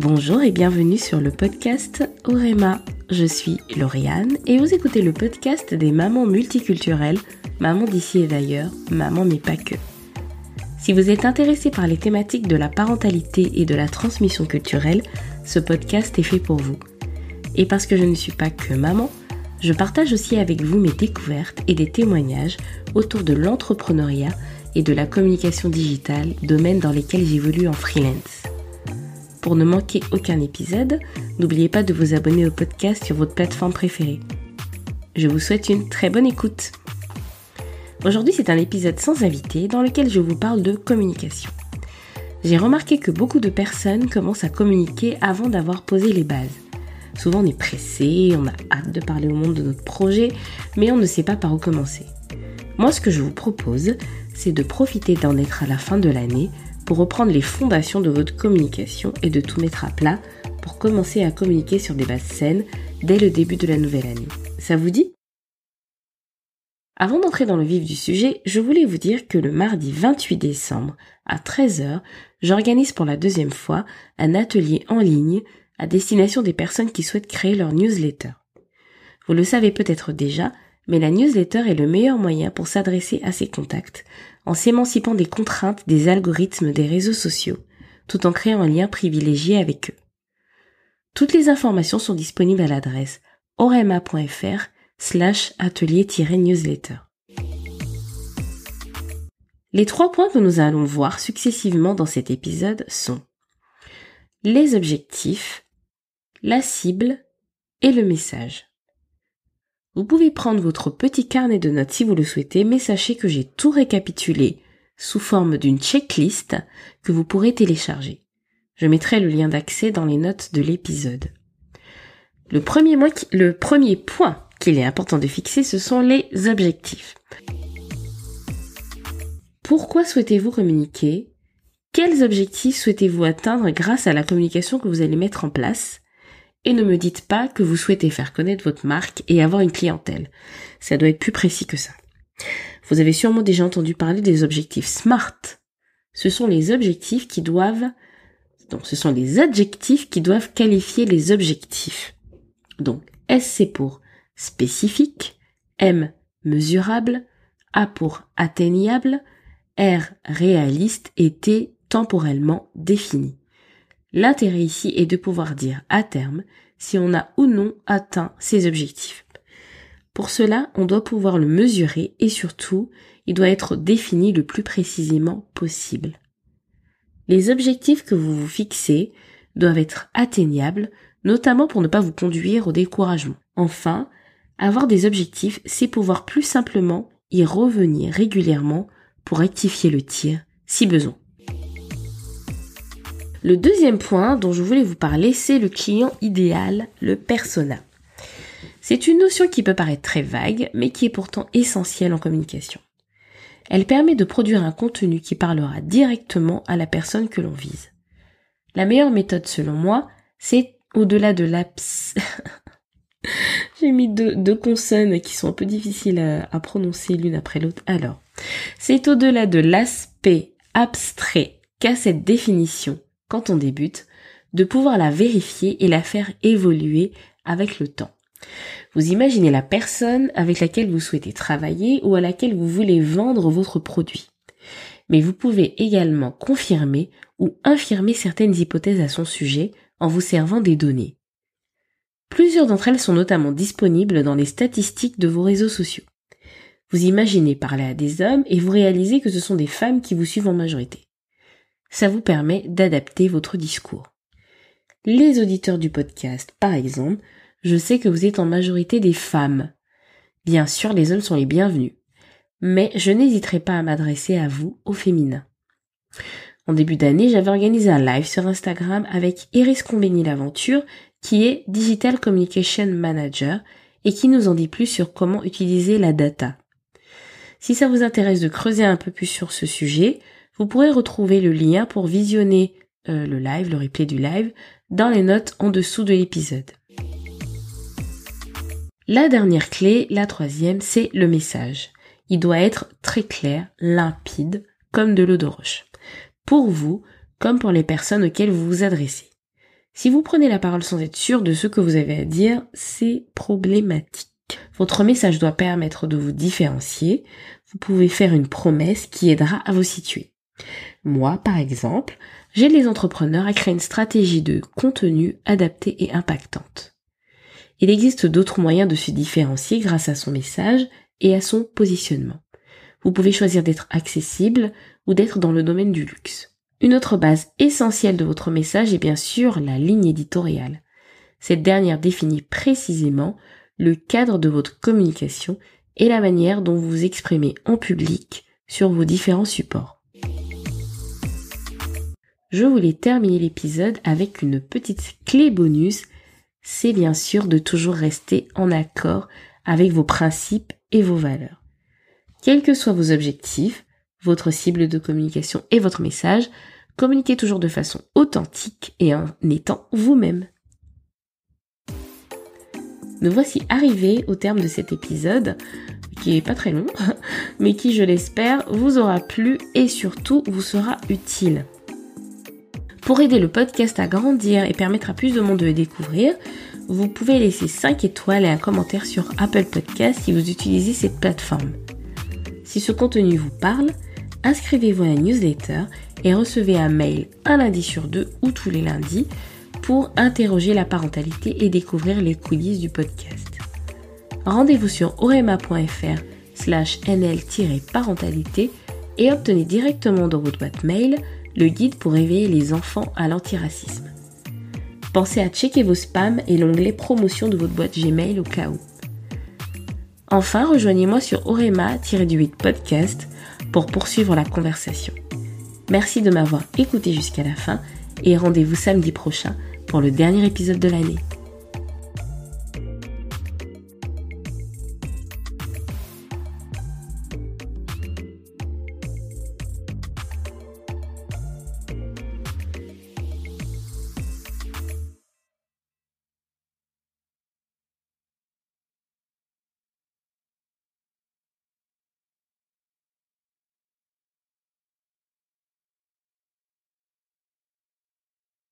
Bonjour et bienvenue sur le podcast Orema. Je suis Lauriane et vous écoutez le podcast des mamans multiculturelles, mamans d'ici et d'ailleurs, maman mais pas que. Si vous êtes intéressé par les thématiques de la parentalité et de la transmission culturelle, ce podcast est fait pour vous. Et parce que je ne suis pas que maman, je partage aussi avec vous mes découvertes et des témoignages autour de l'entrepreneuriat et de la communication digitale, domaines dans lesquels j'évolue en freelance. Pour ne manquer aucun épisode, n'oubliez pas de vous abonner au podcast sur votre plateforme préférée. Je vous souhaite une très bonne écoute. Aujourd'hui, c'est un épisode sans invité dans lequel je vous parle de communication. J'ai remarqué que beaucoup de personnes commencent à communiquer avant d'avoir posé les bases. Souvent on est pressé, on a hâte de parler au monde de notre projet, mais on ne sait pas par où commencer. Moi ce que je vous propose, c'est de profiter d'en être à la fin de l'année pour reprendre les fondations de votre communication et de tout mettre à plat pour commencer à communiquer sur des bases saines dès le début de la nouvelle année. Ça vous dit? Avant d'entrer dans le vif du sujet, je voulais vous dire que le mardi 28 décembre à 13h, j'organise pour la deuxième fois un atelier en ligne à destination des personnes qui souhaitent créer leur newsletter. Vous le savez peut-être déjà, mais la newsletter est le meilleur moyen pour s'adresser à ses contacts, en s'émancipant des contraintes des algorithmes des réseaux sociaux, tout en créant un lien privilégié avec eux. Toutes les informations sont disponibles à l'adresse orema.fr slash atelier-newsletter. Les trois points que nous allons voir successivement dans cet épisode sont les objectifs, la cible et le message. Vous pouvez prendre votre petit carnet de notes si vous le souhaitez, mais sachez que j'ai tout récapitulé sous forme d'une checklist que vous pourrez télécharger. Je mettrai le lien d'accès dans les notes de l'épisode. Le premier, point qu'il est important de fixer, ce sont les objectifs. Pourquoi souhaitez-vous communiquer? Quels objectifs souhaitez-vous atteindre grâce à la communication que vous allez mettre en place? Et ne me dites pas que vous souhaitez faire connaître votre marque et avoir une clientèle. Ça doit être plus précis que ça. Vous avez sûrement déjà entendu parler des objectifs SMART. Ce sont les objectifs qui doivent, donc ce sont les adjectifs qui doivent qualifier les objectifs. Donc S c'est pour spécifique, M mesurable, A pour atteignable, R réaliste et T temporellement défini. L'intérêt ici est de pouvoir dire à terme si on a ou non atteint ses objectifs. Pour cela, on doit pouvoir le mesurer et surtout, il doit être défini le plus précisément possible. Les objectifs que vous vous fixez doivent être atteignables, notamment pour ne pas vous conduire au découragement. Enfin, avoir des objectifs, c'est pouvoir plus simplement y revenir régulièrement pour rectifier le tir si besoin. Le deuxième point dont je voulais vous parler, c'est le client idéal, le persona. C'est une notion qui peut paraître très vague, mais qui est pourtant essentielle en communication. Elle permet de produire un contenu qui parlera directement à la personne que l'on vise. La meilleure méthode selon moi, c'est au-delà de l'apps. J'ai mis deux, consonnes qui sont un peu difficiles à, à prononcer l'une après l'autre. Alors, c'est au-delà de l'aspect abstrait qu'a cette définition quand on débute, de pouvoir la vérifier et la faire évoluer avec le temps. Vous imaginez la personne avec laquelle vous souhaitez travailler ou à laquelle vous voulez vendre votre produit. Mais vous pouvez également confirmer ou infirmer certaines hypothèses à son sujet en vous servant des données. Plusieurs d'entre elles sont notamment disponibles dans les statistiques de vos réseaux sociaux. Vous imaginez parler à des hommes et vous réalisez que ce sont des femmes qui vous suivent en majorité. Ça vous permet d'adapter votre discours. Les auditeurs du podcast, par exemple, je sais que vous êtes en majorité des femmes. Bien sûr, les hommes sont les bienvenus. Mais je n'hésiterai pas à m'adresser à vous, au féminin. En début d'année, j'avais organisé un live sur Instagram avec Iris Combini L'Aventure, qui est Digital Communication Manager et qui nous en dit plus sur comment utiliser la data. Si ça vous intéresse de creuser un peu plus sur ce sujet, vous pourrez retrouver le lien pour visionner euh, le live, le replay du live, dans les notes en dessous de l'épisode. La dernière clé, la troisième, c'est le message. Il doit être très clair, limpide, comme de l'eau de roche. Pour vous, comme pour les personnes auxquelles vous vous adressez. Si vous prenez la parole sans être sûr de ce que vous avez à dire, c'est problématique. Votre message doit permettre de vous différencier. Vous pouvez faire une promesse qui aidera à vous situer. Moi, par exemple, j'aide les entrepreneurs à créer une stratégie de contenu adaptée et impactante. Il existe d'autres moyens de se différencier grâce à son message et à son positionnement. Vous pouvez choisir d'être accessible ou d'être dans le domaine du luxe. Une autre base essentielle de votre message est bien sûr la ligne éditoriale. Cette dernière définit précisément le cadre de votre communication et la manière dont vous vous exprimez en public sur vos différents supports. Je voulais terminer l'épisode avec une petite clé bonus. C'est bien sûr de toujours rester en accord avec vos principes et vos valeurs. Quels que soient vos objectifs, votre cible de communication et votre message, communiquez toujours de façon authentique et en étant vous-même. Nous voici arrivés au terme de cet épisode, qui est pas très long, mais qui, je l'espère, vous aura plu et surtout vous sera utile. Pour aider le podcast à grandir et permettre à plus de monde de le découvrir, vous pouvez laisser 5 étoiles et un commentaire sur Apple Podcast si vous utilisez cette plateforme. Si ce contenu vous parle, inscrivez-vous à la newsletter et recevez un mail un lundi sur deux ou tous les lundis pour interroger la parentalité et découvrir les coulisses du podcast. Rendez-vous sur orema.fr slash nl-parentalité et obtenez directement dans votre boîte mail le guide pour éveiller les enfants à l'antiracisme. Pensez à checker vos spams et l'onglet promotion de votre boîte Gmail au cas où. Enfin, rejoignez-moi sur Orema-du-8 podcast pour poursuivre la conversation. Merci de m'avoir écouté jusqu'à la fin et rendez-vous samedi prochain pour le dernier épisode de l'année.